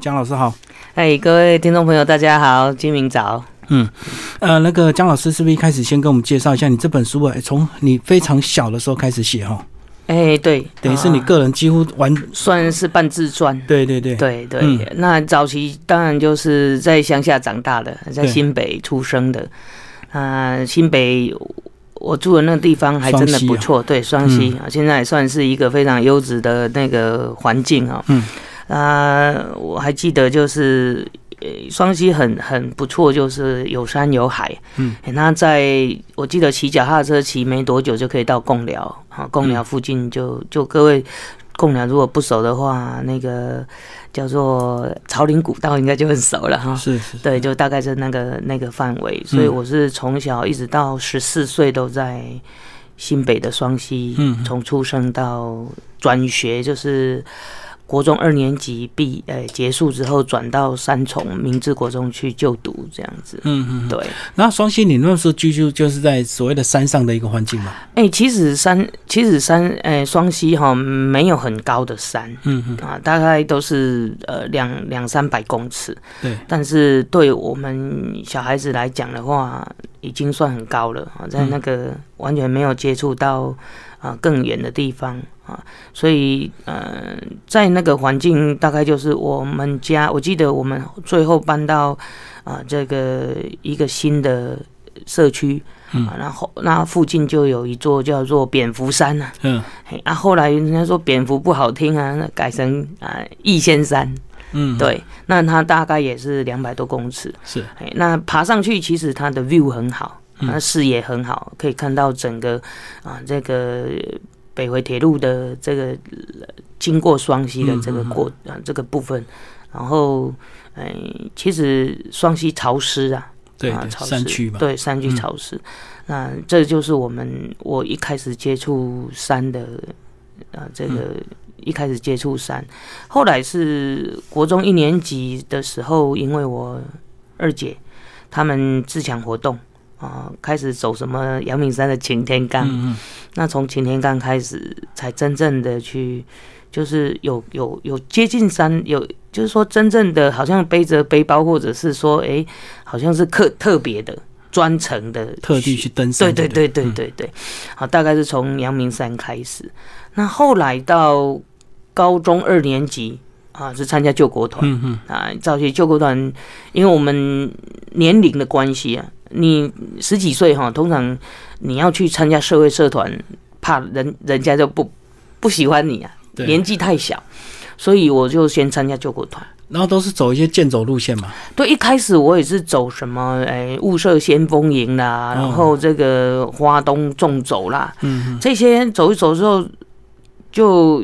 姜老师好，哎，各位听众朋友，大家好，金明早。嗯，呃，那个姜老师是不是一开始先跟我们介绍一下你这本书啊？从你非常小的时候开始写哈，哎，对，等于是你个人几乎完，算是半自传。对对对，对对，嗯那早期当然就是在乡下长大的，在新北出生的。啊、新北我住的那个地方还真的不错，对，双溪啊，现在也算是一个非常优质的那个环境啊。嗯。啊、我还记得就是。呃双溪很很不错，就是有山有海。嗯，那在我记得骑脚踏车骑没多久就可以到贡寮啊，贡寮附近就就各位贡寮如果不熟的话，那个叫做朝林古道应该就很熟了哈。是是，对，就大概是那个那个范围，所以嗯我是从小一直到十四岁都在新北的双溪，嗯从出生到转学就是。国中二年级毕呃结束之后，转到三重明治国中去就读，这样子。嗯嗯。对，那双溪，你那时候居住就是在所谓的山上的一个环境嘛？哎、其实山其实山呃双溪哈没有很高的山嗯嗯，啊，大概都是呃两两三百公尺，对，但是对我们小孩子来讲的话，已经算很高了啊，在那个完全没有接触到啊更远的地方啊，所以呃，在那个环境大概就是我们家，我记得我们最后搬到啊这个一个新的社区。嗯啊，然后那附近就有一座叫做蝙蝠山呐、嗯啊，后来人家说蝙蝠不好听啊，那改成啊逸仙山，嗯，，对，那它大概也是两百多公尺。是，哎，那爬上去其实它的 view 很好，嗯那视野很好，可以看到整个啊这个北回铁路的这个呃经过双溪的这个过啊这个部分。然后，哎，其实双溪潮湿啊，对对，啊潮湿山区嘛，对，山区嗯潮湿。那这就是我们我一开始接触山的啊这个。嗯一开始接触山，后来是国中一年级的时候，因为我二姐他们自强活动啊、开始走什么阳明山的擎天岗，嗯嗯，那从擎天岗开始，才真正的去，就是有有有接近山，有就是说真正的好像背着背包，或者是说，哎、好像是特特别的专程的特地去登山就对对对了，对对对对，好，大概是从阳明山开始。那后来到高中二年级啊，是参加救国团、嗯嗯。啊。早期救国团，因为我们年龄的关系啊，你十几岁哈，通常你要去参加社会社团，怕人人家就不不喜欢你啊，年纪太小。所以我就先参加救国团。然后都是走一些健走路线嘛，对，一开始我也是走什么，哎，雾社先锋营啦，哦然后这个花东纵走啦，嗯嗯，这些走一走之后，就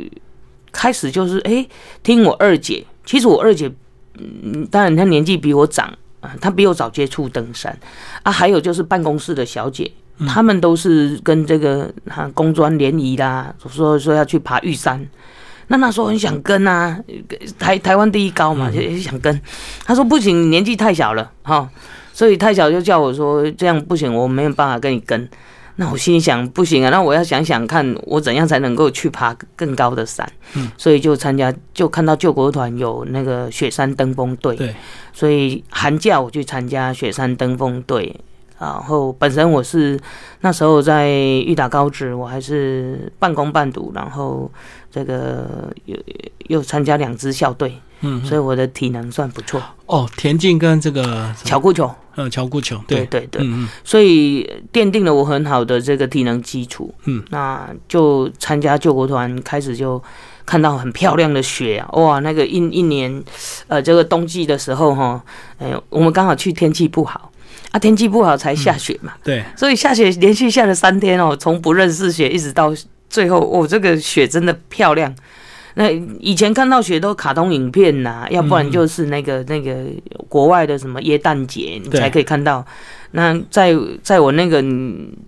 开始就是哎、听我二姐。其实我二姐，嗯，当然她年纪比我长啊，她比我早接触登山啊。还有就是办公室的小姐，他们都是跟这个啊工专联谊啦，说说要去爬玉山。那那时候很想跟啊，台台湾第一高嘛，就也想跟。他说不行，年纪太小了哈，所以太小就叫我说这样不行，我没有办法跟你跟。那我心里想，不行啊，那我要想想看，我怎样才能够去爬更高的山。嗯，所以就参加，就看到救国团有那个雪山登峰队，对，所以寒假我去参加雪山登峰队。然后本身我是那时候在裕达高职，我还是半工半读，然后这个又又参加两支校队，嗯，所以我的体能算不错。哦，田径跟这个巧固球，呃乔固球，对，对对对，嗯嗯。所以奠定了我很好的这个体能基础。嗯，那就参加救国团，开始就看到很漂亮的雪啊，哇，那个一一年，呃，这个冬季的时候哈，哎、我们刚好去天气不好。啊，天气不好才下雪嘛，对，所以下雪连续下了三天哦，从不认识雪一直到最后，哦，这个雪真的漂亮。那以前看到雪都卡通影片呐、要不然就是那个、那个国外的什么耶诞节，你才可以看到。那在在我那个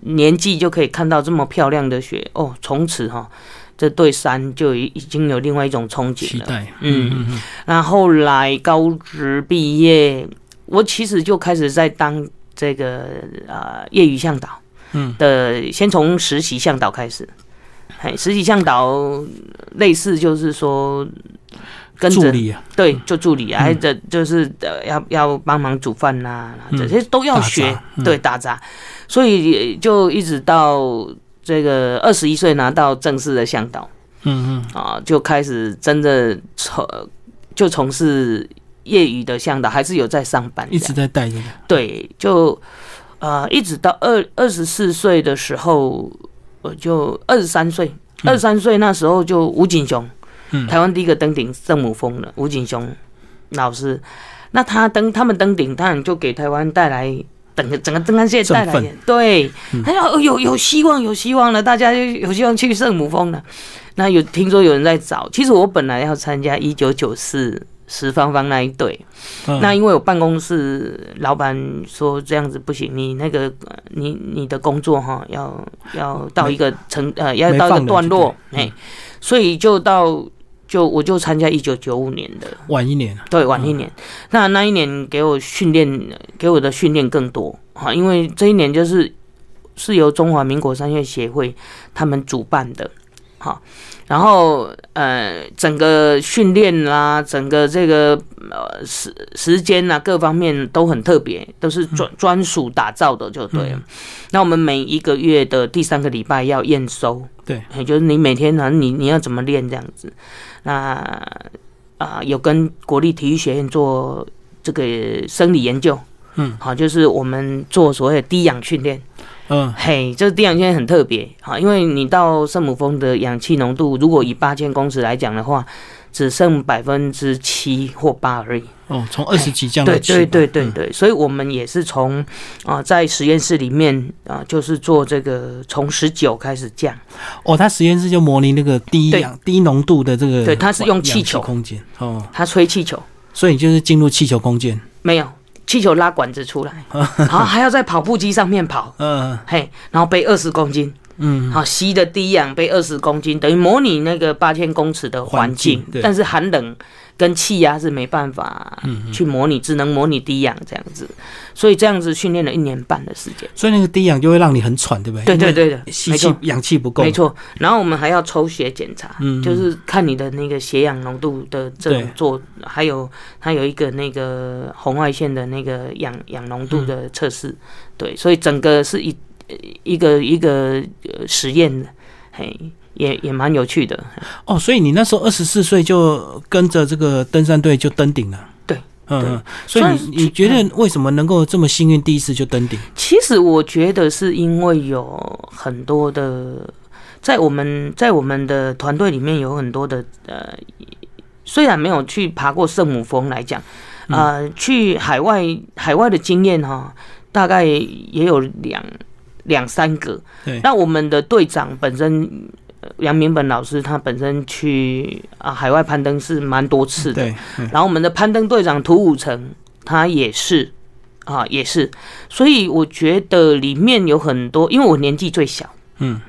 年纪就可以看到这么漂亮的雪哦，从此哈、这对山就已已经有另外一种憧憬了。期待，嗯嗯嗯那后来高职毕业，我其实就开始在当这个呃业余向导，嗯的，先从实习向导开始。哎，实习向导类似就是说，跟着助理啊，对，做助理啊，还这就是呃要要帮忙煮饭呐、这些都要学，嗯对，打杂，所以就一直到这个二十一岁拿到正式的向导嗯嗯啊，就开始真的从就从事业余的向导，还是有在上班嗯，一，直在带这个，对，就呃一直到二二十四岁的时候，我就二十三岁，二十三岁那时候就吴景雄，嗯台湾第一个登顶圣母峰的吴景雄老师，那他登他们登顶，当然就给台湾带来。整个整个登山界带来对，他说哦有有希望有希望了，大家就有希望去圣母峰了。那有听说有人在找，其实我本来要参加一九九四石芳芳那一对，嗯。那因为我办公室老板说这样子不行，你那个呃你你的工作哈要要到一个成呃要到一个段落，哎，所以就到就我就参加一九九五年的，晚一年，对，晚一年。那那一年给我训练，给我的训练更多哈，因为这一年就是是由中华民国商业协会他们主办的，哈。然后呃，整个训练啦，整个这个呃时时间呐，各方面都很特别，都是专专属打造的，就对了。那我们每一个月的第三个礼拜要验收，对，也就是你每天呢，你你要怎么练这样子。那啊、有跟国立体育学院做这个生理研究，嗯，好，就是我们做所谓的低氧训练。嗯嘿，这低氧训练很特别，啊，因为你到圣母峰的氧气浓度，如果以八千公尺来讲的话，只剩百分之七或八而已。哦，从二十几降到对七，对对对嗯对，所以我们也是从啊、在实验室里面啊、就是做这个从十九开始降，哦，他实验室就模拟那个低对氧低浓度的这个，对它是用气球空间，哦，它吹气球。所以你就是进入气球空间，没有气球拉管子出来，然后还要在跑步机上面跑，嗯。嘿，然后背二十公斤，嗯，好吸的低氧背二十公斤，等于模拟那个八千公尺的环境境，但是寒冷跟气压是没办法嗯去模拟，只能模拟低氧这样子，所以这样子训练了一年半的时间。所以那个低氧就会让你很喘，对不对？对对对的，吸没气。氧气不够，没，错，然后我们还要抽血检查，嗯就是看你的那个血氧浓度的这种对。做，还有它有一个那个红外线的那个氧氧浓度的测试，对，所以整个是一一个一个呃实验的，嘿，也也蛮有趣的。哦，所以你那时候二十四岁就跟着这个登山队就登顶了，对，嗯嗯，所以你你觉得为什么能够这么幸运，第一次就登顶？其实我觉得是因为有很多的，在我们在我们的团队里面有很多的呃，虽然没有去爬过圣母峰来讲，呃，去海外海外的经验哈，大概也有两两三个对。那我们的队长本身。呃杨明本老师他本身去啊海外攀登是蛮多次的，对，嗯然后我们的攀登队长涂武成，他也是啊，也是，所以我觉得里面有很多，因为我年纪最小，嗯，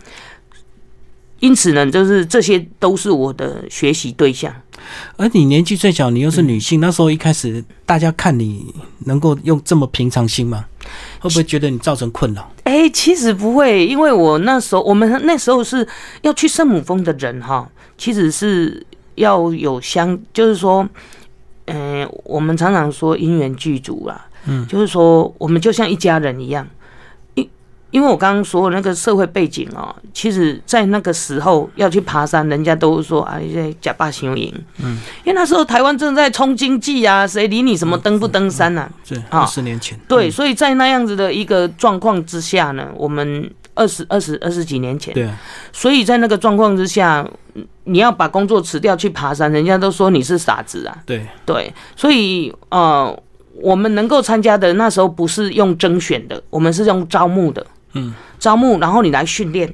因此呢，就是这些都是我的学习对象。而你年纪最小，你又是女嗯性，那时候一开始大家看你能够用这么平常心吗？会不会觉得你造成困扰？哎、其实不会，因为我那时候，我们那时候是要去圣母峰的人哈，其实是要有相，就是说，嗯、我们常常说因缘具足啦，嗯，就是说我们就像一家人一样。因因为我刚刚说的那个社会背景哦，其实在那个时候要去爬山，人家都说啊，这假霸行营，嗯，因为那时候台湾正在冲经济啊，谁理你什么登不登山啊？对啊二十年前，对，嗯。所以在那样子的一个状况之下呢，我们二十二十二十几年前，对啊，所以在那个状况之下，嗯你要把工作辞掉去爬山，人家都说你是傻子啊。对，对，所以呃，我们能够参加的那时候不是用征选的，我们是用招募的，嗯，招募，然后你来训练。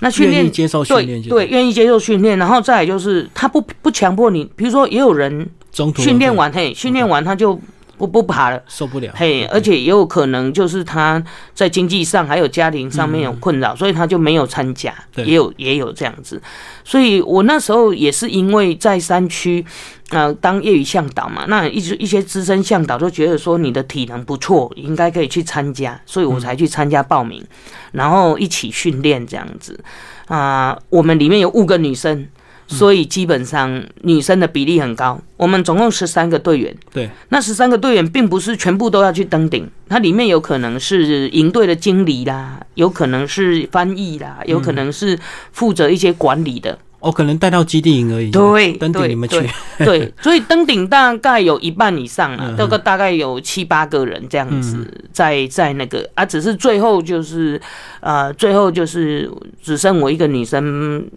那训练接受训练对。对，愿意接受训练，然后再来就是他不不强迫你，比如说也有人训练完，嘿，训练完他就不不爬了。受不了，嘿，而且也有可能就是他在经济上还有家庭上面有困扰，所以他就没有参加，也有也有这样子。所以我那时候也是因为在山区，呃，当业余向导嘛，那一直一些资深向导都觉得说你的体能不错，应该可以去参加，所以我才去参加报名，然后一起训练这样子。啊、我们里面有五个女生。所以基本上女生的比例很高。我们总共十三个队员，对，那十三个队员并不是全部都要去登顶，它里面有可能是营队的经理啦，有可能是翻译啦，有可能是负责一些管理的。哦，可能带到基地营而已。对，登顶你们去。对，所以登顶大概有一半以上啊，嗯这个大概有七八个人这样子，在在那个啊，只是最后就是呃，最后就是只剩我一个女生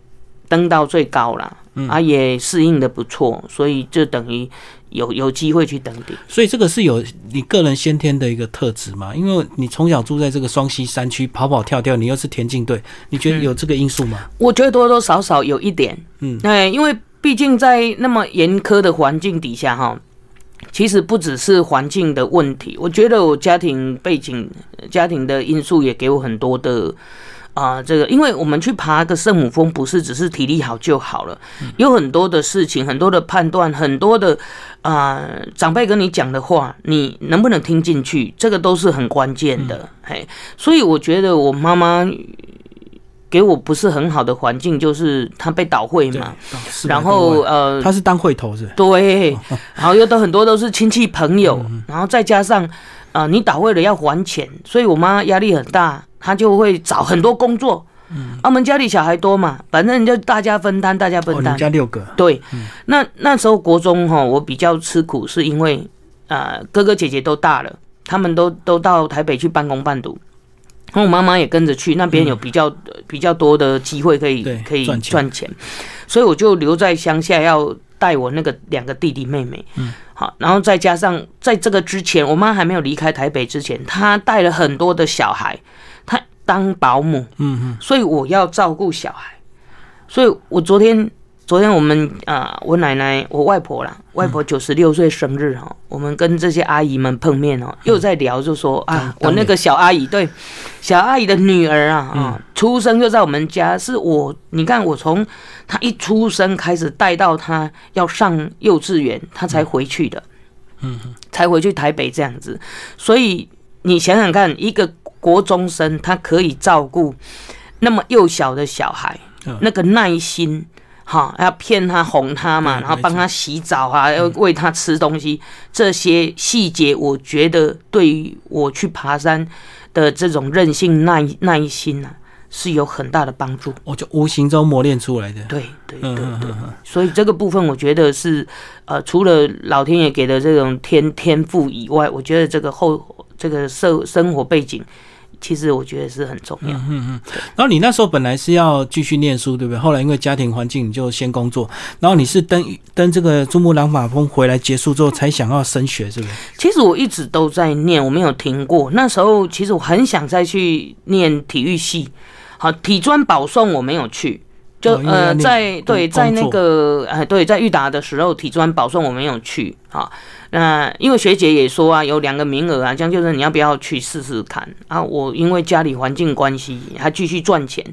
登到最高了，啊，也适应的不错，所以就等于有有机会去登顶。所以这个是有你个人先天的一个特质嘛？因为你从小住在这个双溪山区，跑跑跳跳，你又是田径队，你觉得有这个因素吗？我觉得多多少少有一点，嗯，哎，因为毕竟在那么严苛的环境底下，哈，其实不只是环境的问题，我觉得我家庭背景、家庭的因素也给我很多的。啊、这个，因为我们去爬个圣母峰，不是只是体力好就好了，有很多的事情，很多的判断，很多的啊、长辈跟你讲的话，你能不能听进去，这个都是很关键的。嘿，所以我觉得我妈妈给我不是很好的环境，就是她被倒会嘛，，是然后呃，他是当会头是？对，然后又都很多都是亲戚朋友，然后再加上啊、呃你倒为了要还钱，所以我妈压力很大，她就会找很多工作。嗯，啊，我们家里小孩多嘛，反正就大家分担，大家分担们。家六个，对，那那时候国中哈，我比较吃苦，是因为呃哥哥姐姐都大了，他们都都到台北去半工半读，然后我妈妈也跟着去，那边有比较、比较多的机会可以可以赚钱，所以我就留在乡下要带我那个两个弟弟妹妹。嗯，好，然后再加上在这个之前，我妈还没有离开台北之前，她带了很多的小孩，她当保姆，嗯嗯，所以我要照顾小孩，所以我昨天昨天我们啊、我奶奶我外婆啦，外婆九十六岁生日哈、我们跟这些阿姨们碰面哦，又在聊，就说啊，我那个小阿姨对小阿姨的女儿啊啊，出生就在我们家，是我你看我从她一出生开始带到她要上幼稚园，她才回去的，嗯，才回去台北这样子，所以你想想看，一个国中生他可以照顾那么幼小的小孩，嗯。那个耐心。哈，要骗他、哄他嘛，然后帮他洗澡啊，要喂他吃东西，这些细节，我觉得对于我去爬山的这种韧性、耐耐心啊，是有很大的帮助。我就无形中磨练出来的。对对嗯对对所以这个部分我觉得是呃，除了老天爷给的这种天天赋以外，我觉得这个后这个社生活背景，其实我觉得是很重要。嗯嗯然后你那时候本来是要继续念书，对不对？后来因为家庭环境，你就先工作。然后你是登登这个珠穆朗玛峰回来结束之后，才想要升学，是不是？其实我一直都在念，我没有停过。那时候其实我很想再去念体育系，好，体专保送我没有去。就呃，在对在那个呃对在裕达的时候，体专保送我没有去啊。那因为学姐也说啊，有两个名额啊，这样就是你要不要去试试看啊？我因为家里环境关系，还继续赚钱。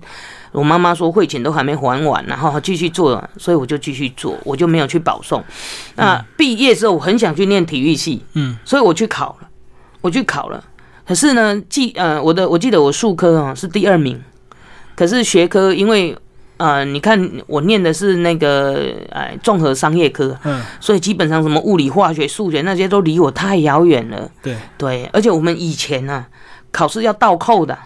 我妈妈说汇钱都还没还完，然后继续做，所以我就继续做，我就没有去保送。那毕业之后，我很想去念体育系，嗯，所以我去考了，我去考了。可是呢，记呃我的我记得我数科啊是第二名，可是学科因为呃你看我念的是那个哎综合商业科，嗯，所以基本上什么物理、化学、数学那些都离我太遥远了。对，对，而且我们以前呢、考试要倒扣的，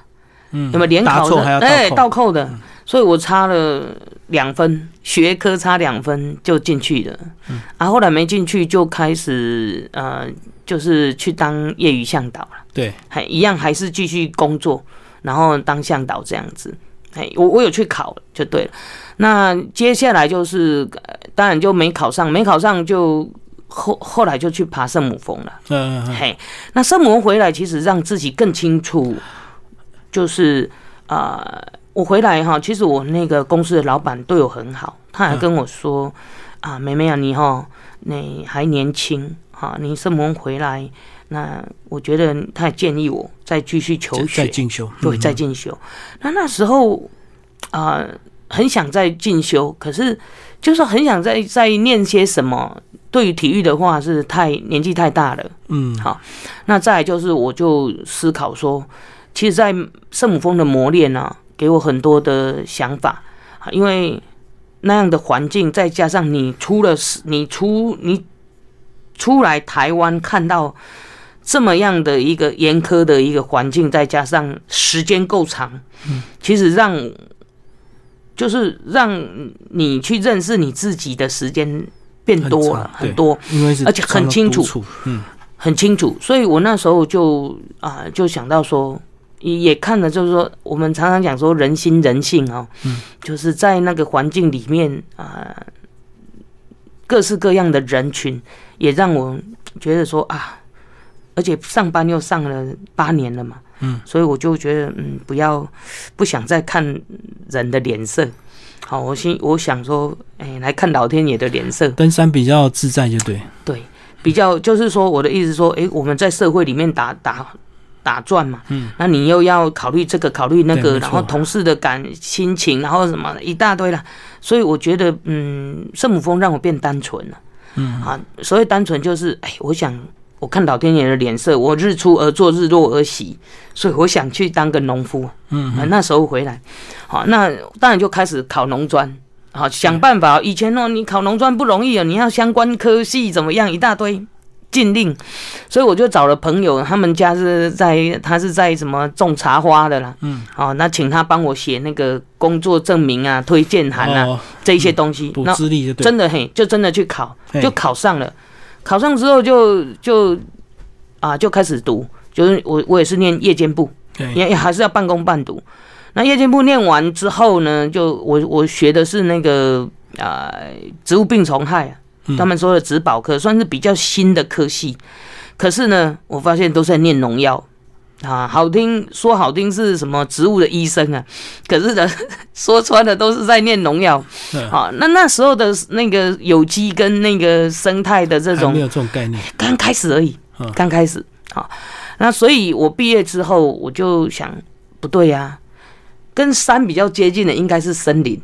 嗯，有没有联考的？哎，倒扣的，所以我差了两分，学科差两分就进去了。嗯啊，后来没进去就开始呃，就是去当业余向导了，对，还一样还是继续工作，然后当向导这样子。哎，我我有去考就对了。那接下来就是，呃当然就没考上，没考上就后后来就去爬圣母峰了。嗯，嘿，那圣母峰回来，其实让自己更清楚，就是啊、呃我回来哈，其实我那个公司的老板对我很好，他还跟我说、啊，妹妹啊，你哈，你还年轻哈，你圣母峰回来，那我觉得他也建议我再继续求再学，进修，对，嗯再进修。那那时候啊、很想再进修，可是就是很想再再念些什么。对于体育的话，是太年纪太大了。嗯，好那再来就是，我就思考说，其实，在圣母峰的磨练呢、给我很多的想法啊，因为那样的环境，再加上你出了你出你出来台湾看到这么样的一个严苛的一个环境，再加上时间够长，嗯，其实让就是让你去认识你自己的时间变多了很多，因为而且很清楚，嗯，很清楚，所以我那时候就啊就想到说。也看了，就是说，我们常常讲说人心人性哦，嗯，就是在那个环境里面啊，各式各样的人群，也让我觉得说啊，而且上班又上了八年了嘛，嗯，所以我就觉得嗯，不要不想再看人的脸色，好，我心我想说，哎，来看老天爷的脸色，登山比较自在，就对，对，比较就是说，我的意思说，哎，我们在社会里面打打。打转嘛，嗯，那你又要考虑这个，考虑那个，然后同事的感心情，然后什么一大堆了，所以我觉得，嗯，圣母峰让我变单纯了，嗯。啊，所谓单纯就是，哎，我想我看老天爷的脸色，我日出而作，日落而息，所以我想去当个农夫，嗯，那时候回来，好，那当然就开始考农专，好，想办法，以前哦，你考农专不容易啊，你要相关科系怎么样，一大堆。禁令，所以我就找了朋友，他们家是在他是在什么种茶花的啦，嗯，哦，那请他帮我写那个工作证明啊、推荐函啊这一些东西，那资历真的嘿，就真的去考，就考上了，考上之后就就啊就开始读，就是我我也是念夜间部，也也还是要半工半读。那夜间部念完之后呢，就我我学的是那个啊植物病虫害啊。他们说的植保科算是比较新的科系，可是呢，我发现都在念农药啊，好听说好听是什么植物的医生啊，可是呢，说穿了都是在念农药啊。那那时候的那个有机跟那个生态的这种没有这种概念，刚开始而已，刚开始好。那所以我毕业之后，我就想不对呀，跟山比较接近的应该是森林。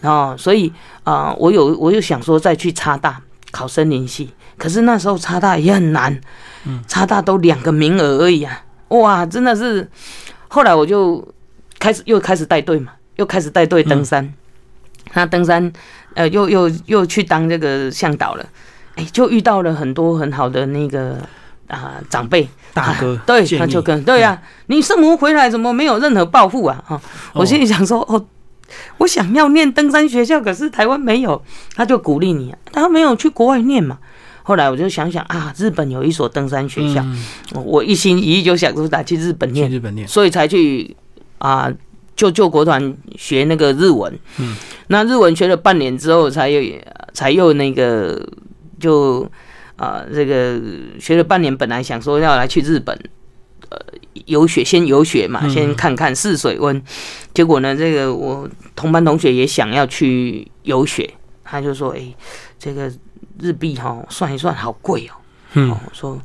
哦，所以啊，我有我又想说再去插大考森林系，可是那时候插大也很难，嗯，插大都两个名额而已啊，哇，真的是，后来我就开始又开始带队嘛，又开始带队登山，那登山呃又又又去当这个向导了，哎，就遇到了很多很好的那个啊长辈。大哥，对，他就跟对呀，你圣母回来怎么没有任何抱负啊？哈，我心里想说哦。我想要念登山学校，可是台湾没有，他就鼓励你，他没有去国外念嘛。后来我就想想啊，日本有一所登山学校，我一心一意就想说打去日本念，日本念，所以才去啊，就救国团学那个日文。嗯，那日文学了半年之后，才有才又那个就啊，这个学了半年，本来想说要来去日本。呃，游学先游学嘛，先看看试水温。结果呢，这个我同班同学也想要去游学，他就说：“哎，这个日币哈，算一算好贵哦。”嗯，我说：“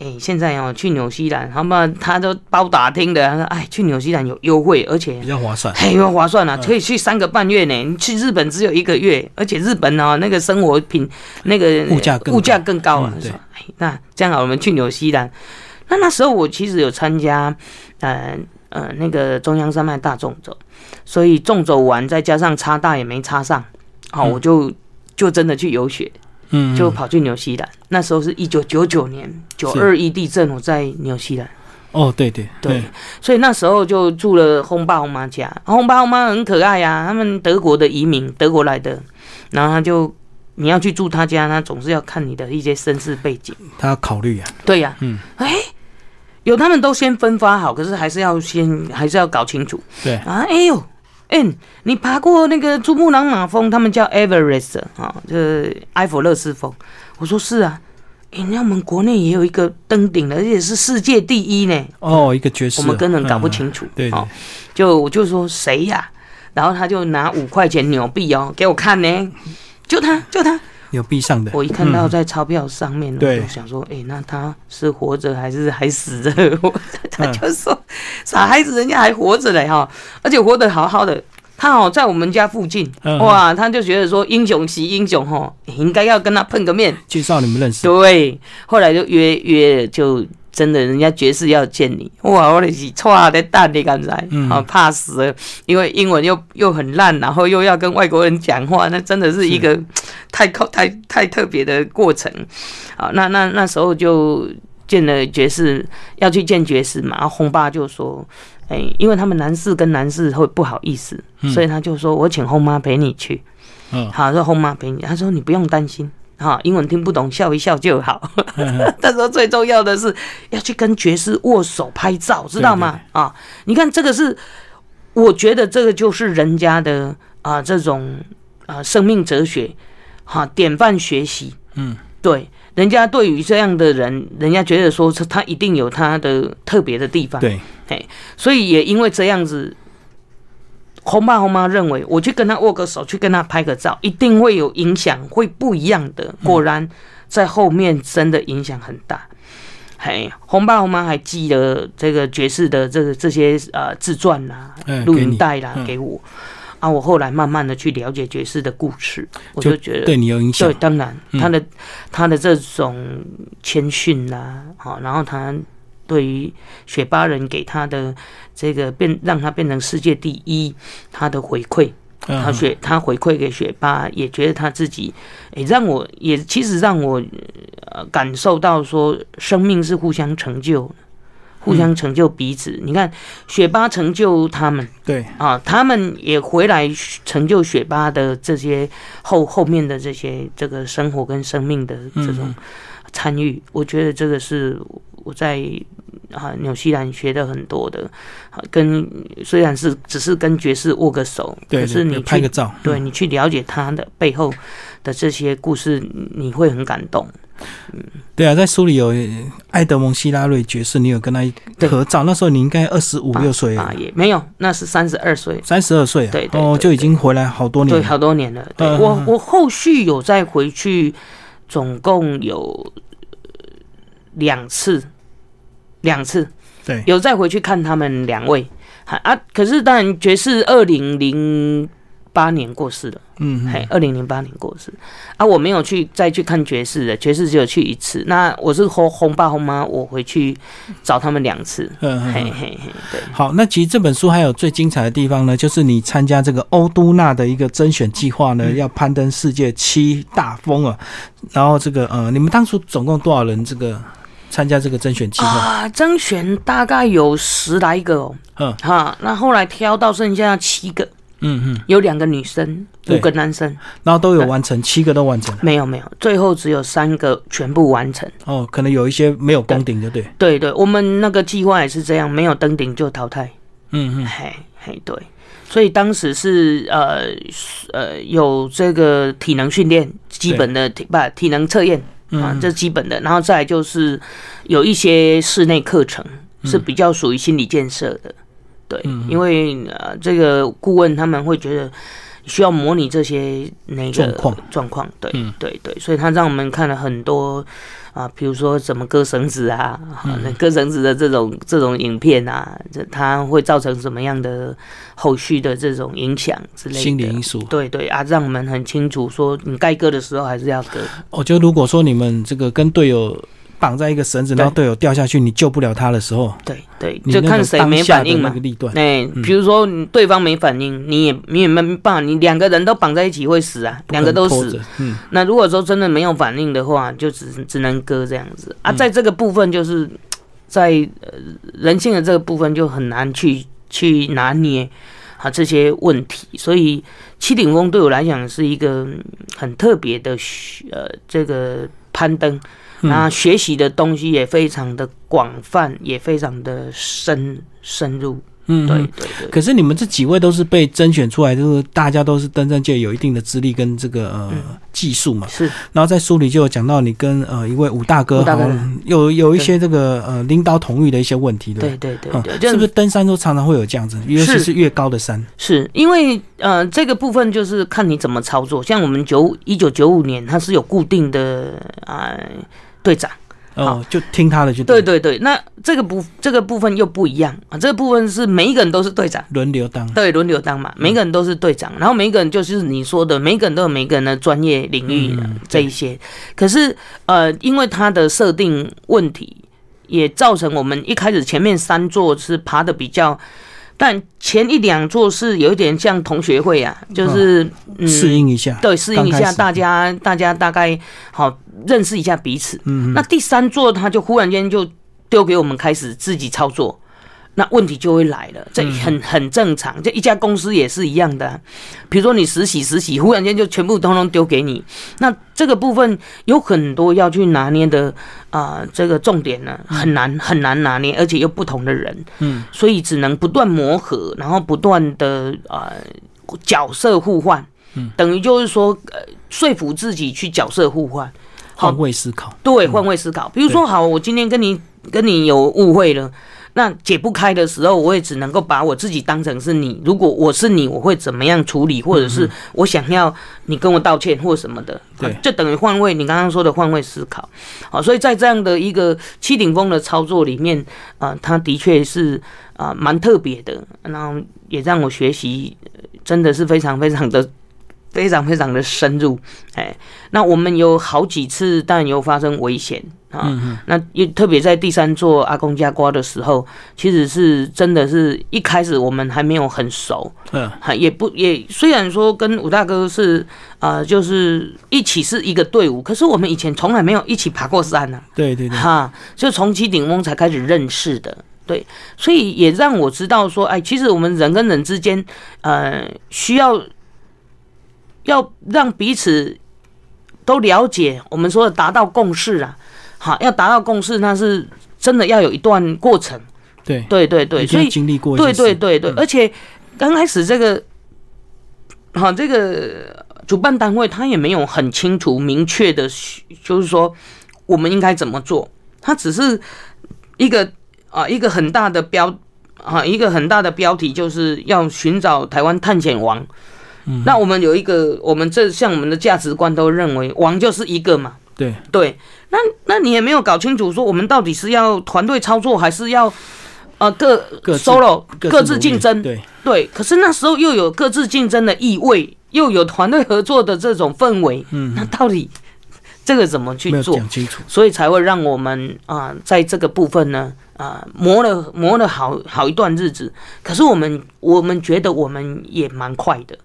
哎，现在哦，去纽西兰，他们他都包打听的。他说：哎，去纽西兰有优惠，而且比较划算，嘿，又划算了，可以去三个半月呢。你去日本只有一个月，而且日本哦，那个生活品那个物价物价更高啊。说：哎，那这样好，我们去纽西兰。”那那时候我其实有参加，呃呃那个中央山脉大众走，所以纵走完再加上插大也没插上，好我就就真的去游学，嗯，就跑去纽西兰。那时候是一九九九年九二一地震，我在纽西兰。哦，对对对，所以那时候就住了轰爸轰妈家，轰爸轰妈很可爱呀，他们德国的移民，德国来的，然后他就你要去住他家，他总是要看你的一些身世背景，他要考虑啊，对呀，嗯，哎。有他们都先分发好，可是还是要先还是要搞清楚。对啊，哎呦，哎，你爬过那个珠穆朗玛峰，他们叫 Everest 啊，就是埃弗勒斯峰。我说是啊，哎，那我们国内也有一个登顶的，而且是世界第一呢。哦，一个绝世，我们根本搞不清楚。对，哦就我就说谁呀？然后他就拿五块钱纽币哦给我看呢，就他就他。有闭上的，我一看到在钞票上面，我就想说，哎，那他是活着还是还死着？他就说，傻孩子，人家还活着嘞哈，而且活得好好的。他哦，在我们家附近，哇，他就觉得说，英雄惜英雄哈，应该要跟他碰个面，介绍你们认识。对，后来就约约，就真的，人家爵士要见你，哇，我的是错的蛋，你刚才嗯啊，怕死了，因为英文又又很烂，然后又要跟外国人讲话，那真的是一个太靠太太特别的过程。啊，那那那时候就见了爵士，要去见爵士嘛，然后红爸就说，哎、因为他们男士跟男士会不好意思，所以他就说我请红妈陪你去。嗯好，说红妈陪你，他说你不用担心。哈，英文听不懂，笑一笑就好。嗯 他说最重要的是要去跟爵士握手拍照，知道吗？啊，你看这个是，我觉得这个就是人家的啊这种啊生命哲学，哈、典范学习。嗯，对，人家对于这样的人，人家觉得说他一定有他的特别的地方。对，所以也因为这样子，红爸红妈认为我去跟他握个手，去跟他拍个照，一定会有影响，会不一样的。果然在后面真的影响很大。嘿，红爸红妈还寄了这个爵士的这个这些呃自传啦、录嗯给你影带啦嗯给我。啊，我后来慢慢的去了解爵士的故事，我就就觉得对你有影响对，。当然，嗯他的、他的这种谦逊啦，好，然后他对于雪巴人给他的这个变，让他变成世界第一，他的回馈，他嗯，雪他回馈给雪巴，也觉得他自己，也、让我也其实让我呃感受到说，生命是互相成就。互相成就彼此，你看雪巴成就他们，对，啊，他们也回来成就雪巴的这些后后面的这些这个生活跟生命的这种嗯。参与，我觉得这个是我在啊纽西兰学的很多的，啊跟虽然是只是跟爵士握个手，对，可是你去拍个照，嗯对你去了解他的背后的这些故事，你会很感动。对啊，在书里有埃德蒙·希拉瑞爵士，你有跟他合照，那时候你应该二十五六岁，啊，也没有，那是三十二岁，三十二岁啊，对对哦，就已经回来好多年对，好多年了。对我我后续有再回去，总共有呃两次，两次对，有再回去看他们两位。哈啊，可是当然爵士二零零八年过世了，嗯，嘿，二零零八年过世啊，我没有去再去看爵士的，爵士只有去一次。那我是红红爸红妈，我回去找他们两次。嗯。嘿嘿嘿，对。好，那其实这本书还有最精彩的地方呢，就是你参加这个欧都纳的一个甄选计划呢，嗯要攀登世界七大峰啊。然后这个呃，你们当初总共多少人这个参加这个甄选计划？啊，甄选大概有十来个哦，嗯。哈，那后来挑到剩下七个，嗯嗯，有两个女生，五个男生，然后都有完成，七个都完成。了。没有没有，最后只有三个全部完成。哦，可能有一些没有登顶，就对。对对，我们那个计划也是这样，没有登顶就淘汰。嗯嗯，嘿嘿，对，所以当时是呃呃有这个体能训练，基本的体不体能测验啊，嗯这是基本的，然后再来就是有一些室内课程是比较属于心理建设的，对，嗯因为呃这个顾问他们会觉得。需要模拟这些那个状况。状况，对、嗯。对对，所以他让我们看了很多啊，比如说怎么割绳子啊，啊那割绳子的这种这种影片啊，这它会造成什么样的后续的这种影响之类的。心理因素。对对啊，让我们很清楚说，你该割的时候还是要割。我觉得如果说你们这个跟队友绑在一个绳子，对然后队友掉下去，你救不了他的时候，对对，就看谁没反应嘛。哎，比如说对方没反应，你也你也没办法，你两个人都绑在一起会死啊，两个都死。嗯，那如果说真的没有反应的话，就只只能割这样子啊。在这个部分，就是在呃人性的这个部分就很难去去拿捏啊这些问题，所以七顶峰对我来讲是一个嗯很特别的呃这个攀登。那学习的东西也非常的广泛，也非常的深深入。嗯，对嗯对对，可是你们这几位都是被甄选出来，就是大家都是登山界有一定的资历跟这个呃、嗯技术嘛。是然后在书里就有讲到你跟呃一位武大哥大哥有有一些这个呃领导同意的一些问题，对不对对对是不是登山都常常会有这样子，尤其是越高的山？是因为呃，这个部分就是看你怎么操作。像我们九一九九五年，它是有固定的啊、队长，哦，就听他的就对，对对。那这个部这个部分又不一样。啊，这个部分是每一个人都是队长，轮流当。对，轮流当嘛，每一个人都是队长，然后每一个人就是你说的，每一个人都有每一个人的专业领域的嗯这一些。可是呃，因为他的设定问题。也造成我们一开始前面三座是爬的比较，但前一两座是有一点像同学会啊，就是嗯适应一下，对，适应一下，大家大家大概好认识一下彼此。嗯那第三座他就忽然间就丢给我们开始自己操作，那问题就会来了，这嗯。很很正常。这一家公司也是一样的。啊、比如说你实习实习，忽然间就全部通通丢给你，那这个部分有很多要去拿捏的啊、这个重点呢很难很难拿捏，而且又不同的人，嗯，所以只能不断磨合，然后不断的呃角色互换，嗯，等于就是说呃说服自己去角色互换，好换位思考，对，换位思考。比如说，好，我今天跟你跟你有误会了，那解不开的时候，我也只能够把我自己当成是你。如果我是你，我会怎么样处理，或者是我想要你跟我道歉或什么的，对啊就等于换位。你刚刚说的换位思考，好，所以在这样的一个七顶峰的操作里面，啊，它的确是啊蛮特别的，然后也让我学习，呃真的是非常非常的。非常非常的深入，哎，那我们有好几次，但有发生危险啊。那也特别在第三座阿公家瓜的时候，其实是真的是一开始我们还没有很熟，嗯，哈，也不也虽然说跟武大哥是啊、呃就是一起是一个队伍，可是我们以前从来没有一起爬过山呢、对对对，哈，就从七顶峰才开始认识的。对，所以也让我知道说，哎，其实我们人跟人之间，呃，需要要让彼此都了解，我们说的达到共识啊，好，要达到共识，那是真的要有一段过程。对。对对对，所以经历过对对，对对，而且刚开始这个，好，这个主办单位他也没有很清楚明确的，就是说我们应该怎么做，他只是一个啊一个很大的标啊一个很大的标题，就是要寻找台湾探险王。那我们有一个，我们这像我们的价值观都认为王就是一个嘛，对。对，那那你也没有搞清楚，说我们到底是要团队操作，还是要呃各各 solo 各自竞争？对，对，可是那时候又有各自竞争的意味，又有团队合作的这种氛围，嗯，那到底这个怎么去做？讲清楚，所以才会让我们啊、在这个部分呢，啊、磨了磨了好好一段日子。可是我们我们觉得我们也蛮快的，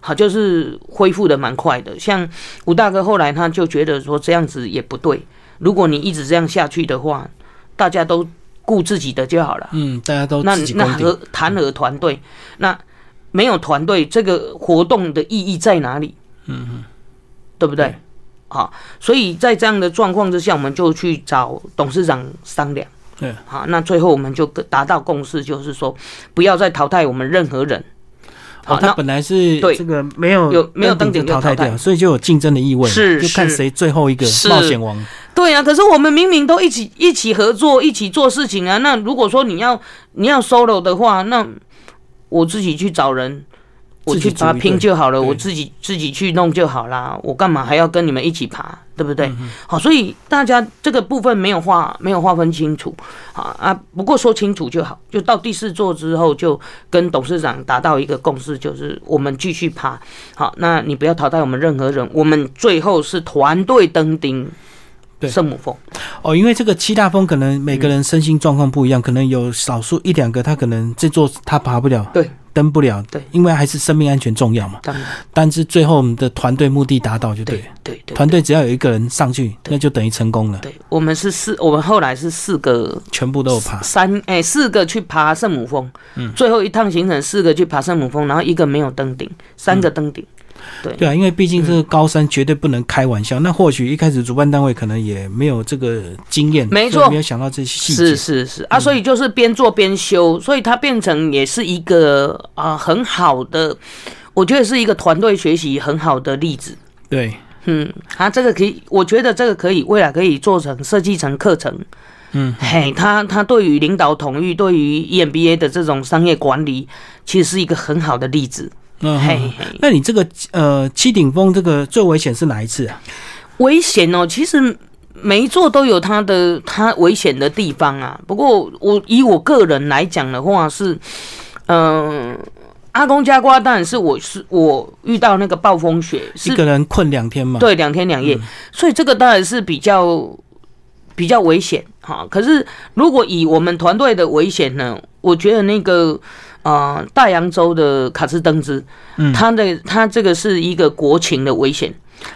好，就是恢复的蛮快的。像吴大哥后来他就觉得说这样子也不对，如果你一直这样下去的话，大家都顾自己的就好了。嗯，大家都那那自己公定，何谈何团队？那没有团队，这个活动的意义在哪里？嗯嗯，对不对对？好，所以在这样的状况之下，我们就去找董事长商量。对，好，那最后我们就达到共识，就是说不要再淘汰我们任何人。哦，好，他那本来是对。这个没有有没有登顶淘汰。掉，所以就有竞争的意味嘛，是就看是。谁最后一个是。冒险王，对啊，可是我们明明都一起一起合作，一起做事情啊。那如果说你要你要 solo 的话，那我自己去找人，我去把它拼就好了，我自己自己去弄就好啦。我干嘛还要跟你们一起爬，对不对？嗯好，所以大家这个部分没有划没有划分清楚啊啊。不过说清楚就好，就到第四座之后，就跟董事长达到一个共识，就是我们继续爬。好，那你不要淘汰我们任何人，我们最后是团队登顶对圣母峰。哦，因为这个七大峰可能每个人身心状况不一样，可能有少数一两个他可能这座他爬不了，对，登不了，对，因为还是生命安全重要嘛。当然，但是最后我们的团队目的达到就对。了，对对团队只要有一个人上去，那就等于成功了，对，我们是四，我们后来是四个全部都有爬。三哎、四个去爬圣母峰，嗯，最后一趟行程四个去爬圣母峰，然后一个没有登顶，三个登顶，对对啊，因为毕竟这嗯个高山绝对不能开玩笑。那或许一开始主办单位可能也没有这个经验，没错没有想到这些细是节。是是是啊，所以就是边做边修，所以它变成也是一个啊、很好的，我觉得是一个团队学习很好的例子。对，嗯，他这个可以，我觉得这个可以未来可以做成设计成课程。嗯，嘿，他他对于领导统御，对于 E EMBA 的这种商业管理，其实是一个很好的例子。嗯，嘿那你这个呃七顶峰这个最危险是哪一次啊？危险哦，其实每一座都有它的它危险的地方啊。不过我以我个人来讲的话是，嗯、阿公家瓜当然是我是我遇到那个暴风雪一个人困两天嘛？，对两天两夜，嗯所以这个当然是比较比较危险哈。可是如果以我们团队的危险呢，我觉得那个呃大洋洲的卡斯登兹，嗯他的他这个是一个国情的危险。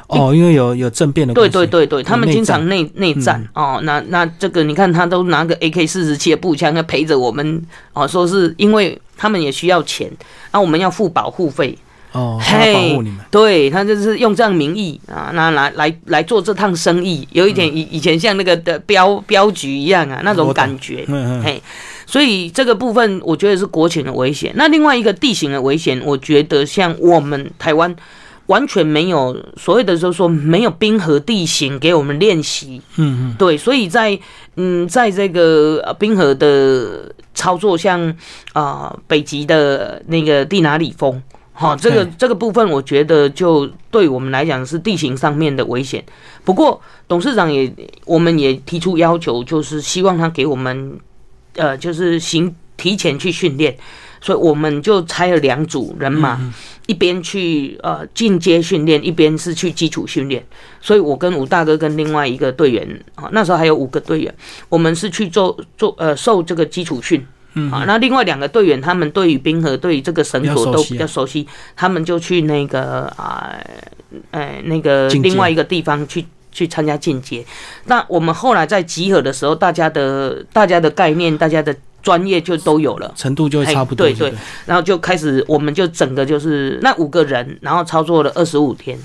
哦，因为有有政变的对，对对对，他们经常内内战哦。那那这个你看，他都拿个 AK 四十七的步枪，要陪着我们哦，说是因为他们也需要钱，那我们要付保护费。哦，嘿保护你们，对他就是用这样名义啊，那来来来做这趟生意，有一点以以前像那个的镖镖局一样啊，那种感觉。嗯嗯，嘿，所以这个部分我觉得是国情的危险。那另外一个地形的危险，我觉得像我们台湾完全没有所谓的就是说没有冰河地形给我们练习。嗯嗯，对，所以在嗯，在这个呃冰河的操作，像啊、呃北极的那个蒂拿里峰，哈、这个嘿这个部分，我觉得就对我们来讲是地形上面的危险。不过董事长也，我们也提出要求，就是希望他给我们呃，就是行提前去训练，所以我们就拆了两组人马。一边去呃进阶训练，一边是去基础训练。所以我跟吴大哥跟另外一个队员啊，那时候还有五个队员，我们是去做做呃受这个基础训。嗯啊，那另外两个队员，他们对于冰河、对于这个绳索都比较熟悉，他们就去那个啊，呃，那个另外一个地方去去参加进阶。那我们后来在集合的时候，大家的大家的概念、大家的专业就都有了。程度就会差不多，哎对对然后就开始，我们就整个就是那五个人，然后操作了二十五天。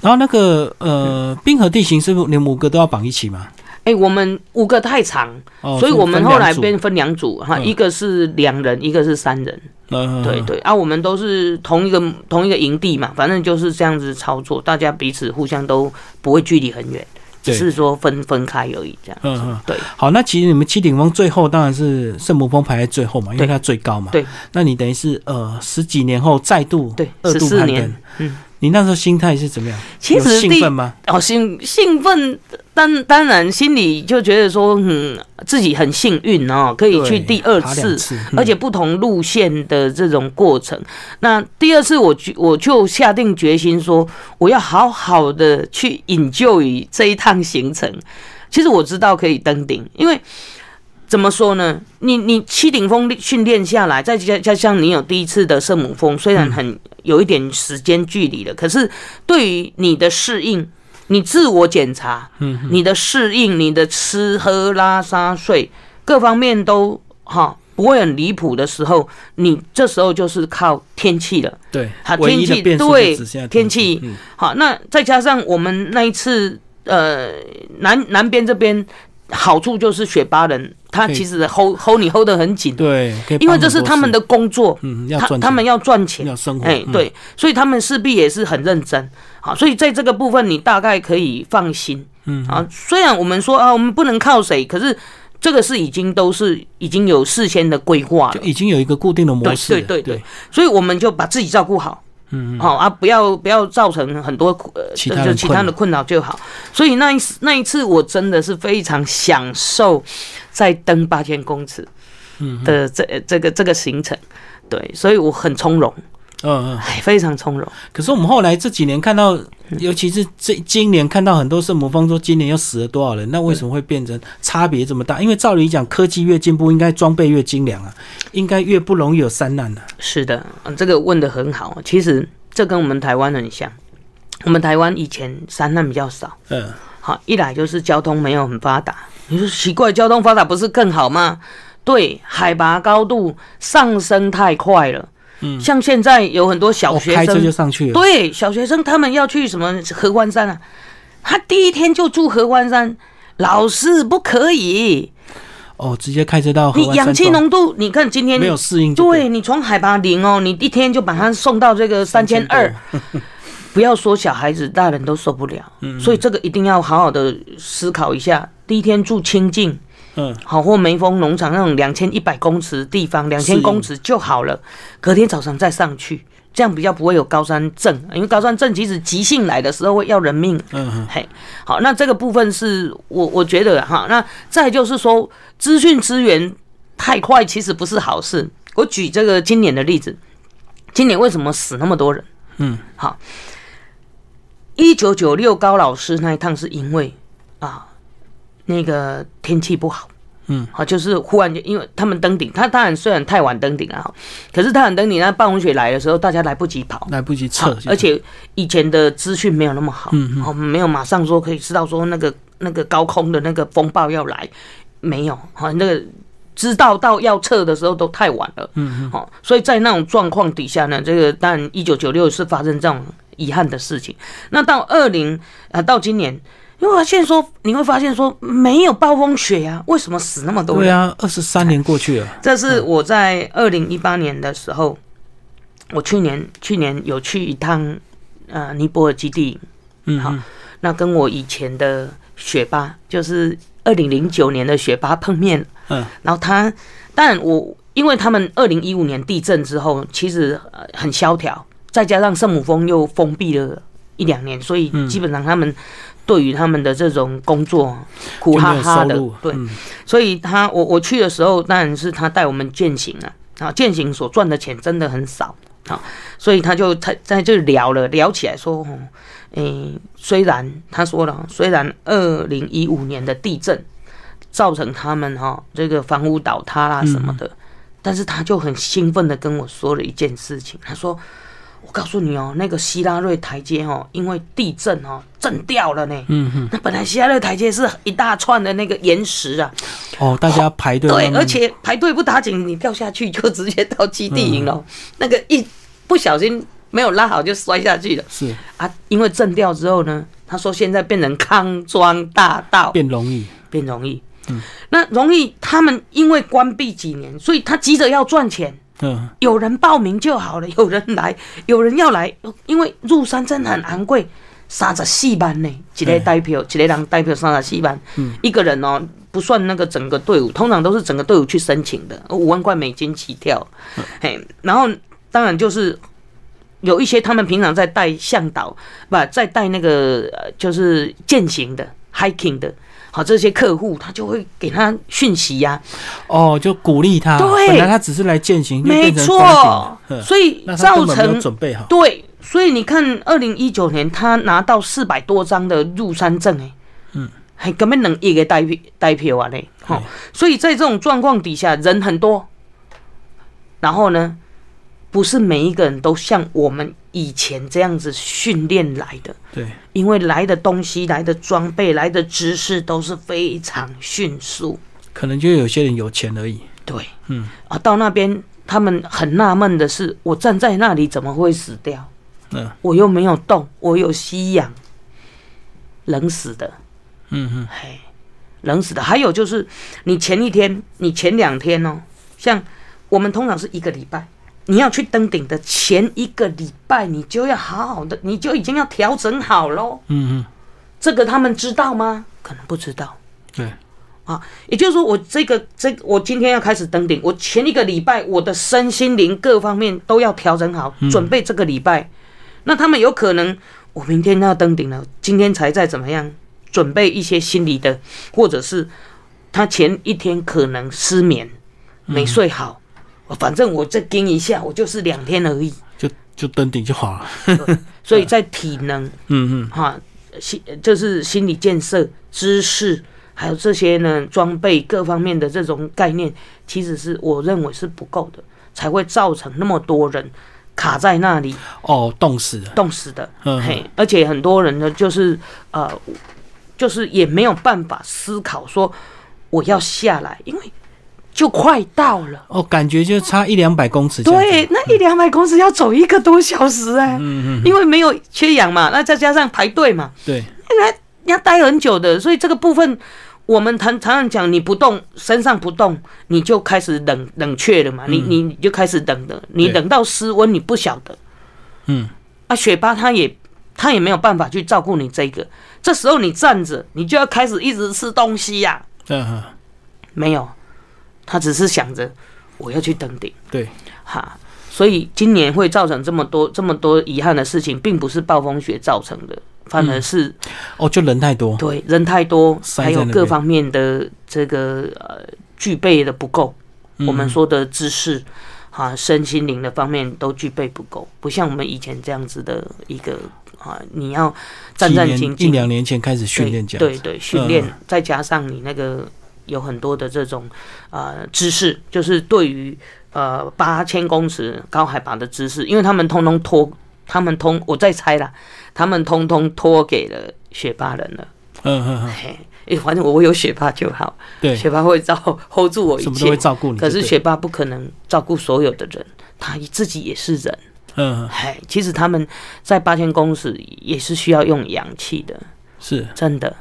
然后那个呃，冰河地形是不是连五个都要绑一起吗？哎、我们五个太长，哦，所以我们后来变分两组哈，嗯一个是两人，一个是三人。嗯，对对啊，我们都是同一个同一个营地嘛，反正就是这样子操作，大家彼此互相都不会距离很远，只是说分分开而已，这样。嗯嗯。对好，那其实你们七顶峰最后当然是圣母峰排在最后嘛，因为它最高嘛。对。那你等于是呃十几年后再度对，二十四年度攀登，，嗯，你那时候心态是怎么样？其实第兴奋吗？哦，兴兴奋，当当然心里就觉得说，嗯，自己很幸运哦，可以去第二次，而且不同路线的这种过程。那第二次我就我就下定决心说，我要好好的去引咎于这一趟行程。其实我知道可以登顶，因为。怎么说呢？你你七顶峰训练下来，再加加上你有第一次的圣母峰，虽然很有一点时间距离了，可是对于你的适应，你自我检查，嗯，你的适应，你的吃喝拉撒睡各方面都哈不会很离谱的时候，你这时候就是靠天气了。对好，天气对天气。嗯。好，那再加上我们那一次呃南南边这边好处就是雪巴人，他其实 hold hold 你 hold 得很紧，对，因为这是他们的工作，嗯他他们要赚钱。要生活，哎，嗯，对，所以他们势必也是很认真，好，所以在这个部分你大概可以放心，嗯。啊，虽然我们说啊，我们不能靠谁，可是这个是已经都是已经有事先的规划了，就已经有一个固定的模式了，对对。对，所以我们就把自己照顾好，嗯，好、啊，不要不要造成很多呃其就其他的困扰就好。所以那一次那一次我真的是非常享受在登八千公尺嗯的这这个这个行程，对，所以我很从容，嗯嗯。哎，非常从容。可是我们后来这几年看到，尤其是这今年看到很多圣母峰说今年又死了多少人，那为什么会变成差别这么大？因为照理讲，科技越进步，应该装备越精良啊，应该越不容易有山难啊。是的，嗯这个问的很好。其实这跟我们台湾很像，我们台湾以前山难比较少。嗯，好，一来就是交通没有很发达。你说奇怪，交通发达不是更好吗？对，海拔高度上升太快了。嗯像现在有很多小学生开车就，上去了。对小学生他们要去什么合欢山啊，他第一天就住合欢山，老师不可以，哦，直接开车到你氧气浓度，你看今天没有适应就对你从海拔零哦，你一天就把它送到这个三千二，不要说小孩子，大人都受不了。嗯所以这个一定要好好的思考一下。第一天住清境，嗯，好或梅峰农场那种两千一百公尺地方，两千公尺就好了。隔天早上再上去，这样比较不会有高山症，因为高山症即使急性来的时候会要人命。嗯嗯嘿，好，那这个部分是我我觉得哈，那再就是说资讯资源太快，其实不是好事。我举这个今年的例子，今年为什么死那么多人？嗯，好，一九九六高老师那一趟是因为啊，那个天气不好。嗯，好，就是忽然间，因为他们登顶，他当然虽然太晚登顶了，可是太晚登顶，那暴风雪来的时候，大家来不及跑，来不及撤，而且以前的资讯没有那么好，嗯哦，没有马上说可以知道说那个那个高空的那个风暴要来，没有，好，那个知道到要撤的时候都太晚了，嗯嗯，好，所以在那种状况底下呢，这个当然一九九六是发生这种遗憾的事情，那到二零啊到今年。你会发现说，你会发现说没有暴风雪呀、为什么死那么多人？对啊，二十三年过去了，这是我在二零一八年的时候，我去年去年有去一趟呃尼泊尔基地，嗯好那跟我以前的雪巴，就是二零零九年的雪巴碰面，嗯，然后他，但我因为他们二零一五年地震之后，其实呃很萧条，再加上圣母峰又封闭了一两年，所以嗯。基本上他们对于他们的这种工作苦哈哈的，，对，嗯。所以他我我去的时候，当然是他带我们践行啊，啊，践行所赚的钱真的很少啊，所以他就在在这聊了聊起来说，哦，诶、虽然他说了，虽然二零一五年的地震造成他们哈、这个房屋倒塌啦什么的，但是他就很兴奋的跟我说了一件事情，他说。我告诉你哦，那个希拉瑞台阶哦，因为地震哦震掉了呢。嗯嗯，那本来希拉瑞台阶是一大串的那个岩石啊，哦，大家排队慢对，而且排队不打紧，你掉下去就直接到基地营了。那个一不小心没有拉好就摔下去了是啊！因为震掉之后呢，他说现在变成康庄大道，变容易，变容易。嗯，那容易他们因为关闭几年，所以他急着要赚钱。嗯。有人报名就好了，有人来，有人要来，因为入山真的很昂贵，三十四万呢，一个代表，一个人代表三十四万，一个人哦，不算那个整个队伍，通常都是整个队伍去申请的，五万块美金起跳，嘿，然后当然就是有一些他们平常在带向导，不在带那个呃就是践行的 hiking 的。好，这些客户他就会给他讯息呀、哦，就鼓励他，对。本来他只是来践行，就没错。所以造成准备好，对，所以你看，二零一九年他拿到四百多张的入山证，哎，嗯，还根本能一个代票代票啊嘞，好，所以在这种状况底下，人很多，然后呢，不是每一个人都像我们以前这样子训练来的，对，因为来的东西、来的装备、来的知识都是非常迅速，可能就有些人有钱而已，对，嗯。啊，到那边他们很纳闷的是，我站在那里怎么会死掉？嗯。我又没有动，我有吸氧，冷死的，嗯嗯，嘿，冷死的。还有就是，你前一天，你前两天哦，像我们通常是一个礼拜，你要去登顶的前一个礼拜，你就要好好的，你就已经要调整好喽。嗯嗯，这个他们知道吗？可能不知道。对，啊，也就是说，我这个这个我今天要开始登顶，我前一个礼拜我的身心灵各方面都要调整好，准备这个礼拜。那他们有可能，我明天要登顶了，今天才在怎么样准备一些心理的，或者是他前一天可能失眠，没睡好，反正我再盯一下，我就是两天而已。就就登顶就好了，所以在体能 嗯嗯，哈，心就是心理建设、知识，还有这些呢装备各方面的这种概念，其实是我认为是不够的，才会造成那么多人卡在那里哦，冻死了，冻死的。嗯嘿，而且很多人呢，就是呃，就是也没有办法思考说我要下来，因为就快到了。哦，感觉就差一两百公尺对，那一两百公尺要走一个多小时哎、嗯嗯，因为没有缺氧嘛，那再加上排队嘛，对，那要待很久的，所以这个部分我们常常常讲，你不动，身上不动，你就开始冷冷却了嘛，你你你就开始冷的，你对。冷到失温，你不晓得。嗯，啊。雪巴他也他也没有办法去照顾你这个，这时候你站着，你就要开始一直吃东西呀、嗯嗯，没有，他只是想着我要去登顶，对，哈。所以今年会造成这么多这么多遗憾的事情，并不是暴风雪造成的，反而是哦，就人太多，对，人太多，还有各方面的这个呃具备的不够，嗯。我们说的知识啊、身心灵的方面都具备不够，不像我们以前这样子的一个啊，你要战战兢兢。一两年前开始训练这样对对，训练再加上你那个有很多的这种呃知识，就是对于呃八千公尺高海拔的知识，因为他们通通托，他们通我在猜啦，他们通通托给了雪霸人了。嗯嗯嗯。哎，反正我有学霸就好。对，学霸会照 hold 住我一切，什么都会照顾你。可是学霸不可能照顾所有的人，他自己也是人。嗯，哎，其实他们在八千公尺也是需要用氧气的，是真的。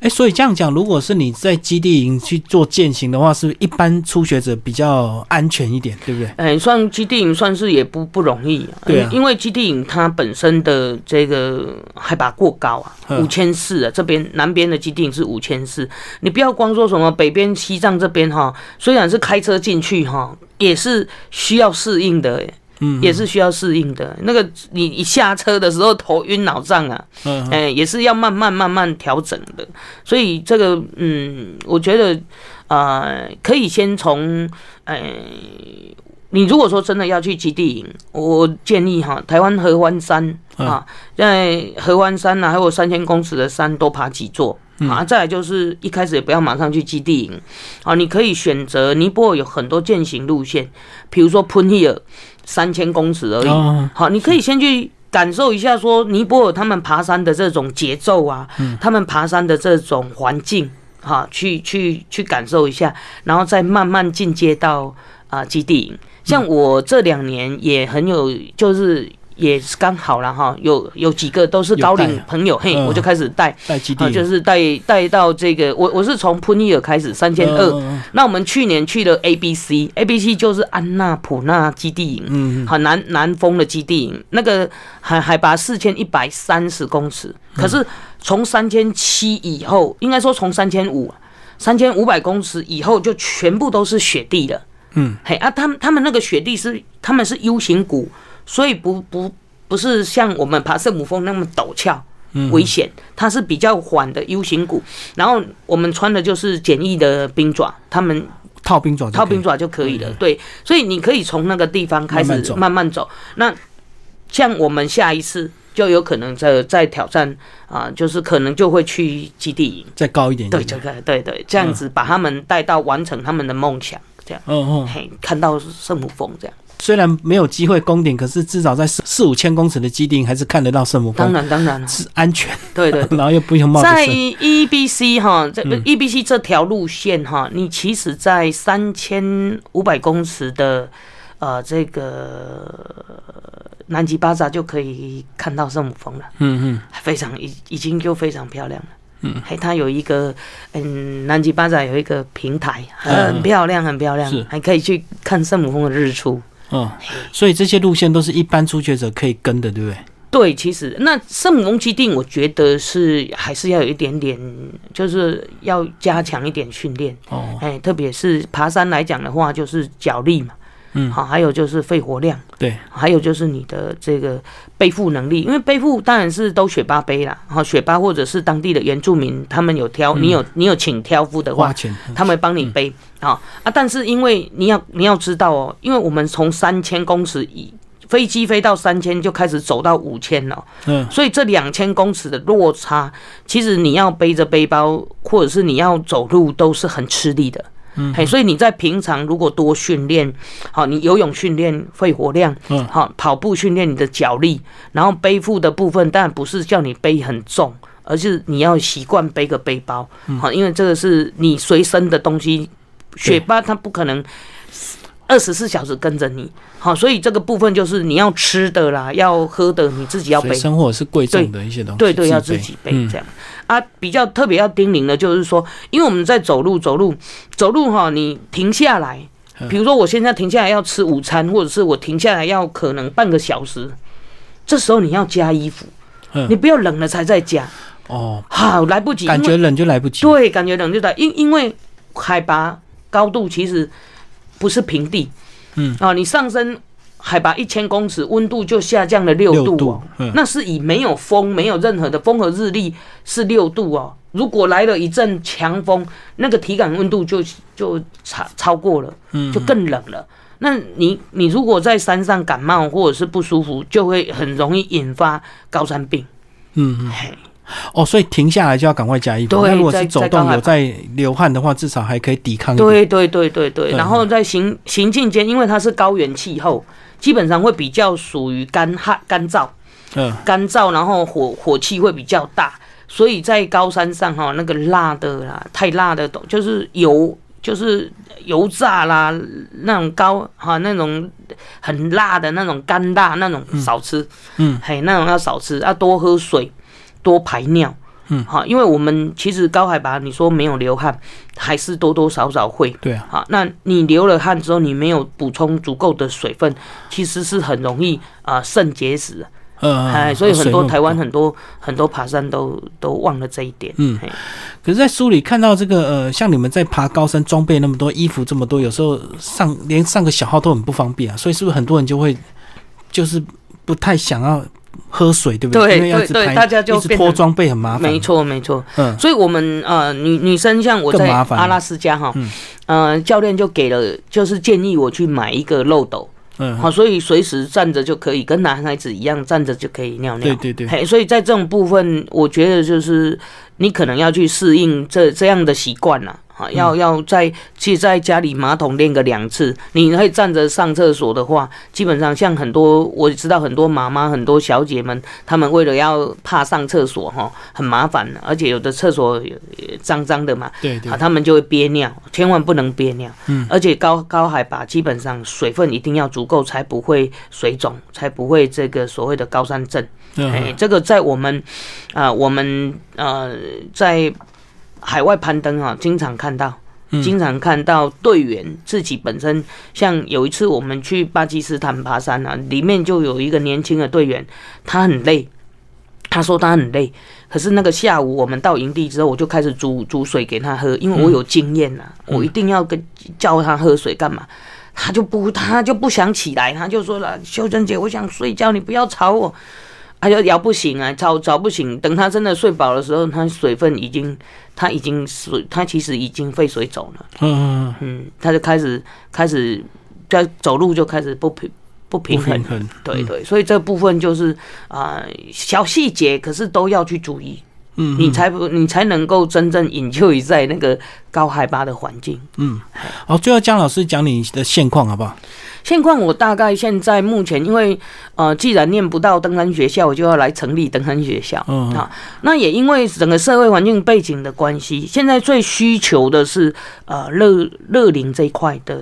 哎，所以这样讲，如果是你在基地营去做践行的话，是一般初学者比较安全一点，对不对？哎，算基地营算是也不不容易，对，因为基地营它本身的这个海拔过高啊，五千四啊，这边南边的基地营是五千四，你不要光说什么北边西藏这边哈，虽然是开车进去哈，也是需要适应的。嗯，也是需要适应的。那个你一下车的时候头晕脑胀啊，嗯，哎，也是要慢慢慢慢调整的。所以这个，嗯，我觉得，呃，可以先从，哎，你如果说真的要去基地营，我建议哈，台湾合欢山啊，在合欢山呐，还有三千公尺的山多爬几座啊。再来就是一开始也不要马上去基地营，啊，你可以选择尼泊尔有很多践行路线，比如说喷希尔。三千公尺而已，好，你可以先去感受一下，说尼泊尔他们爬山的这种节奏啊，他们爬山的这种环境，哈，去去去感受一下，然后再慢慢进阶到啊基地营。像我这两年也很有，就是。也是刚好了哈，有有几个都是高龄朋友，嘿，我就开始带，带基地，就是带带到这个，我我是从普尼尔开始三千二，那我们去年去了 A B C，A B C 就是安纳普纳基地营，嗯，很南南峰的基地营，那个海海拔四千一百三十公尺，可是从三千七以后，应该说从三千五，三千五百公尺以后就全部都是雪地了，嗯，嘿啊，他们他们那个雪地是他们是 U 型谷。所以不不不是像我们爬圣母峰那么陡峭危险，它是比较缓的 U 型谷。然后我们穿的就是简易的冰爪，他们套冰爪套冰爪就可以了。对，所以你可以从那个地方开始慢慢走。那像我们下一次就有可能在在挑战啊，就是可能就会去基地营再高一点。对，这个对对，这样子把他们带到完成他们的梦想，这样。嗯嗯，嘿，看到圣母峰这样。虽然没有机会攻顶，可是至少在四四五千公尺的基地还是看得到圣母峰。当然，当然是安全。对对，然后又不用冒在 E B C 哈，这 E B C 这条路线哈，你其实，在三千五百公尺的呃这个南极巴扎就可以看到圣母峰了。嗯嗯，非常已已经就非常漂亮了。嗯，还它有一个嗯南极巴扎有一个平台，很漂亮，很漂亮，还可以去看圣母峰的日出。嗯，所以这些路线都是一般初学者可以跟的，对不对？对，其实那圣母峰基地，我觉得是还是要有一点点，就是要加强一点训练。哦，哎，特别是爬山来讲的话，就是脚力嘛。嗯，好，还有就是肺活量，对，还有就是你的这个背负能力，因为背负当然是都雪巴背啦，然后雪巴或者是当地的原住民，他们有挑，你有你有请挑夫的话，他们帮你背啊啊！但是因为你要你要知道哦，因为我们从三千公尺以飞机飞到三千就开始走到五千了，嗯，所以这两千公尺的落差，其实你要背着背包或者是你要走路都是很吃力的。嗯，嘿，所以你在平常如果多训练，好，你游泳训练肺活量，嗯，好，跑步训练你的脚力，然后背负的部分，当然不是叫你背很重，而是你要习惯背个背包，好，因为这个是你随身的东西，雪巴它不可能。二十四小时跟着你，好，所以这个部分就是你要吃的啦，要喝的，你自己要背。生活是贵重的一些东西，对对，要自己背这样。啊，比较特别要叮咛的，就是说，因为我们在走路，走路，走路哈，你停下来，比如说我现在停下来要吃午餐，或者是我停下来要可能半个小时，这时候你要加衣服，你不要冷了才再加。哦，好，来不及，感觉冷就来不及。对，感觉冷就来，因因为海拔高度其实。不是平地，嗯啊，你上升海拔一千公尺，温度就下降了六度哦，那是以没有风，没有任何的风和日丽是六度哦。如果来了一阵强风，那个体感温度就就超超过了，嗯，就更冷了。那你你如果在山上感冒或者是不舒服，就会很容易引发高山病。嗯嗯。嘿，哦，所以停下来就要赶快加衣服。对那如果是在走动有在流汗的话，至少还可以抵抗一点。对对对对对，对然后在行行进间，因为它是高原气候，基本上会比较属于干旱干燥。嗯干燥，然后火火气会比较大，所以在高山上哈，那个辣的啦，太辣的都就是油，就是油炸啦，那种高哈那种很辣的那种干辣那种少吃，嗯，嘿，那种要少吃，要多喝水，多排尿。嗯好，因为我们其实高海拔，你说没有流汗，还是多多少少会。对啊，好，那你流了汗之后，你没有补充足够的水分，其实是很容易啊、肾结石。嗯，哎，所以很多台湾很多很多爬山都都忘了这一点。嗯，可是，在书里看到这个呃，像你们在爬高山，装备那么多，衣服这么多，有时候上连上个小号都很不方便啊。所以是不是很多人就会就是不太想要喝水，对不对？因为要一直排对对大家就一直变成拖装备很麻烦。没，错没错。嗯。所以我们呃女女生像我在阿拉斯加哈嗯，呃教练就给了就是建议我去买一个漏斗，嗯，好，所以随时站着就可以，跟男孩子一样站着就可以尿尿。对对对，嘿，所以在这种部分，我觉得就是你可能要去适应这这样的习惯了。啊，要要在其实在家里马桶练个两次，你可以站着上厕所的话，基本上像很多我知道很多妈妈、很多小姐们，她们为了要怕上厕所哈，很麻烦，而且有的厕所脏脏的嘛，对对啊，，他们就会憋尿，千万不能憋尿。嗯，而且高高海拔基本上水分一定要足够，才不会水肿，才不会这个所谓的高山症。哎、嗯这个在我们啊、我们呃在海外攀登啊，经常看到。嗯经常看到队员自己本身，像有一次我们去巴基斯坦爬山啊，里面就有一个年轻的队员，他很累，他说他很累，可是那个下午我们到营地之后，我就开始煮煮水给他喝，因为我有经验呐、我一定要跟叫他喝水干嘛？他就不他就不想起来，他就说了：“秀珍姐，我想睡觉，你不要吵我。”他就摇不醒啊，吵吵不醒。等他真的睡饱的时候，他水分已经他已经水，他其实已经肺水肿了。嗯嗯，嗯，他就开始开始在走路就开始不平不不平衡平。衡，对对，所以这部分就是啊、小细节，可是都要去注意，嗯，你才不你才能够真正引咎于在那个高海拔的环境。嗯好，最后江老师讲你的现况好不好？现况我大概现在目前，因为呃，既然念不到登山学校，我就要来成立登山学校。嗯啊，那也因为整个社会环境背景的关系，现在最需求的是呃乐乐龄这一块的。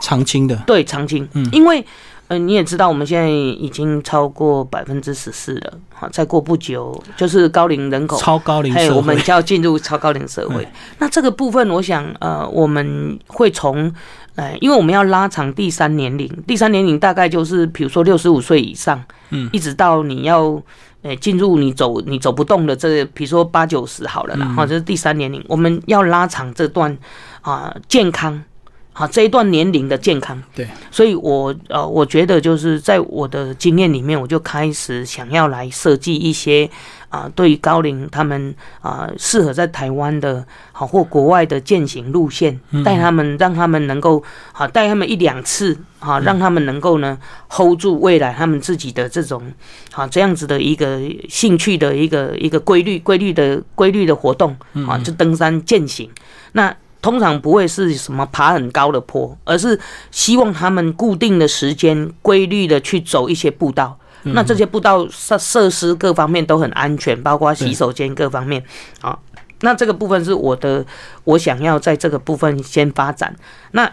长青的，对长青，嗯。因为呃你也知道，我们现在已经超过百分之十四了，好，再过不久就是高龄人口。超高龄嘿，社会，我们就要进入超高龄社会。那这个部分，我想，呃，我们会从，呃，因为我们要拉长第三年龄，第三年龄大概就是，比如说六十五岁以上，嗯，一直到你要，呃，进入你走你走不动的这，比如说八九十好了啦，嗯。哈、这是第三年龄，我们要拉长这段啊、健康。啊，这一段年龄的健康，对，所以我呃，我觉得就是在我的经验里面，我就开始想要来设计一些啊、对于高龄他们啊、适合在台湾的好或国外的践行路线，带他们让他们能够啊带他们一两次啊，让他们能够呢 hold 住未来他们自己的这种啊这样子的一个兴趣的一个一个规律规律的规律的活动啊，就登山践行那。通常不会是什么爬很高的坡，而是希望他们固定的时间、规律的去走一些步道。那这些步道设设施各方面都很安全，包括洗手间各方面啊。那这个部分是我的，我想要在这个部分先发展。那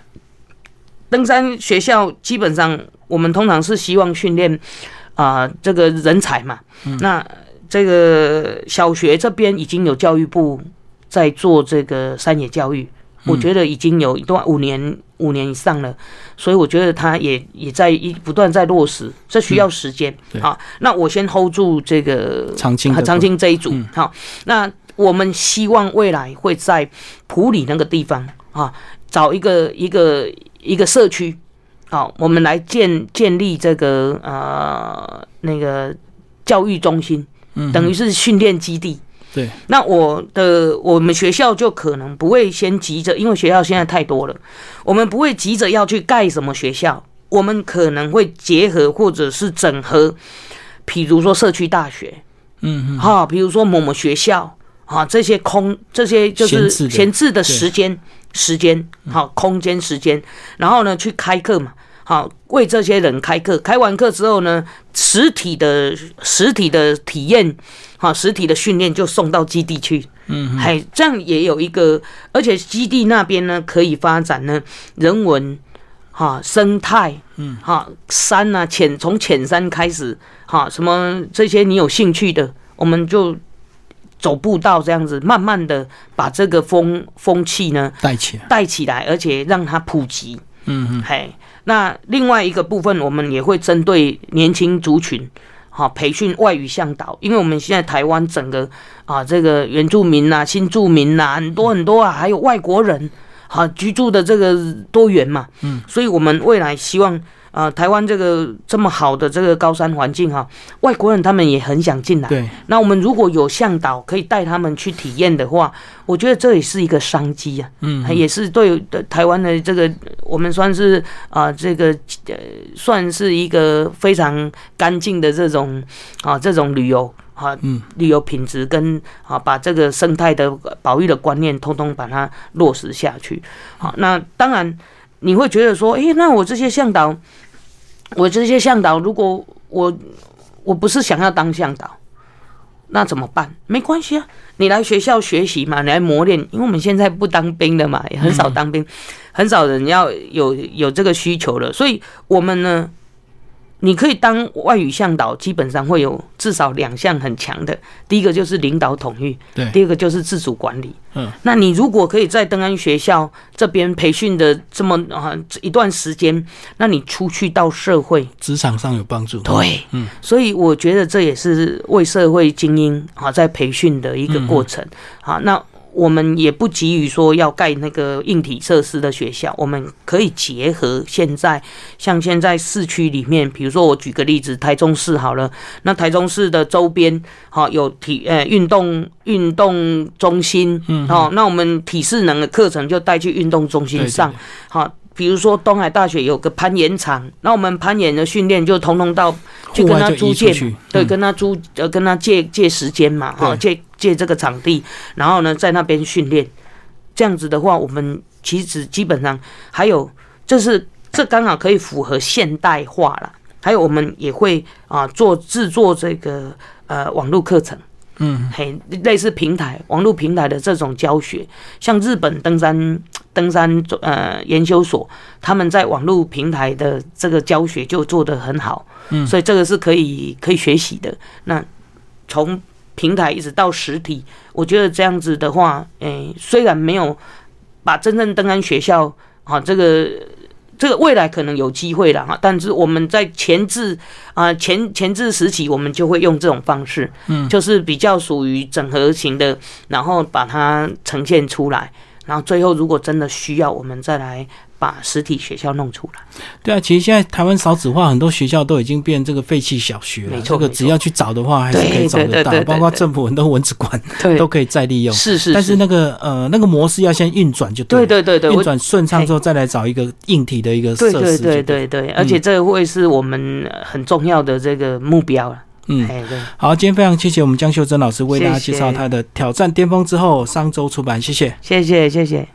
登山学校基本上我们通常是希望训练啊、这个人才嘛。那这个小学这边已经有教育部在做这个山野教育，我觉得已经有一段五年五年以上了，所以我觉得他也也在一不断在落实，这需要时间。对好，那我先 hold 住这个长青的长青这一组。好，那我们希望未来会在普里那个地方啊，找一个一个一个社区，好，我们来建建立这个呃那个教育中心，等于是训练基地。对，那我的我们学校就可能不会先急着，因为学校现在太多了，我们不会急着要去盖什么学校，我们可能会结合或者是整合，比如说社区大学，嗯嗯，哈，比如说某某学校啊，这些空这些就是闲置的闲置的时间时间，好空间时间，然后呢去开课嘛，好为这些人开课，开完课之后呢，实体的实体的体验，好实体的训练就送到基地去，嗯，还这样也有一个，而且基地那边呢可以发展呢人文。哈，生态，嗯，哈，山啊，浅从浅山开始，哈，什么这些你有兴趣的，我们就走步道这样子，慢慢的把这个风风气呢带起来，带起来，而且让它普及。嗯嗯，嘿，那另外一个部分，我们也会针对年轻族群，好培训外语向导，因为我们现在台湾整个啊，这个原住民呐、新住民呐，很多很多啊，还有外国人。好居住的这个多元嘛，嗯，所以我们未来希望，呃，台湾这个这么好的这个高山环境哈，外国人他们也很想进来。对，那我们如果有向导可以带他们去体验的话，我觉得这也是一个商机啊，嗯，也是对台湾的这个我们算是啊，这个呃，算是一个非常干净的这种啊，这种旅游。啊，嗯，旅游品质跟啊，把这个生态的保育的观念，通通把它落实下去。好，那当然你会觉得说，诶，那我这些向导，我这些向导，如果我我不是想要当向导，那怎么办？没关系啊，你来学校学习嘛，你来磨练，因为我们现在不当兵的嘛，也很少当兵，很少人要有有这个需求了，所以我们呢。你可以当外语向导，基本上会有至少两项很强的。第一个就是领导统御，对；第二个就是自主管理。嗯，那你如果可以在登安学校这边培训的这么啊一段时间，那你出去到社会职场上有帮助。对，嗯，所以我觉得这也是为社会精英啊在培训的一个过程。好，那。我们也不急于说要盖那个硬体设施的学校，我们可以结合现在像现在市区里面，比如说我举个例子，台中市好了，那台中市的周边好有体呃运动运动中心，嗯，好，那我们体适能的课程就带去运动中心上，好。比如说东海大学有个攀岩场，那我们攀岩的训练就通通到去跟他租借，对，跟他租呃跟他借借时间嘛，哈，借借这个场地，然后呢在那边训练，这样子的话，我们其实基本上还有，这是这刚好可以符合现代化了，还有我们也会啊做制作这个呃网络课程。嗯，嘿，类似平台、网络平台的这种教学，像日本登山登山呃研究所，他们在网络平台的这个教学就做得很好，嗯，所以这个是可以可以学习的。那从平台一直到实体，我觉得这样子的话，诶，虽然没有把真正登山学校啊这个。这个未来可能有机会了哈，但是我们在前置啊前前置时期，我们就会用这种方式，嗯，就是比较属于整合型的，然后把它呈现出来，然后最后如果真的需要，我们再来。把实体学校弄出来，对啊，其实现在台湾少子化，很多学校都已经变这个废弃小学了。这个只要去找的话，还是可以找得到，包括政府很多文字馆都可以再利用。是是，但是那个呃那个模式要先运转就对对对对，运转顺畅之后再来找一个硬体的一个设施。对对对对，而且这会是我们很重要的这个目标了。嗯，好，今天非常谢谢我们江秀珍老师为大家介绍他的《挑战巅峰之后》，商周出版，谢谢，谢谢谢谢。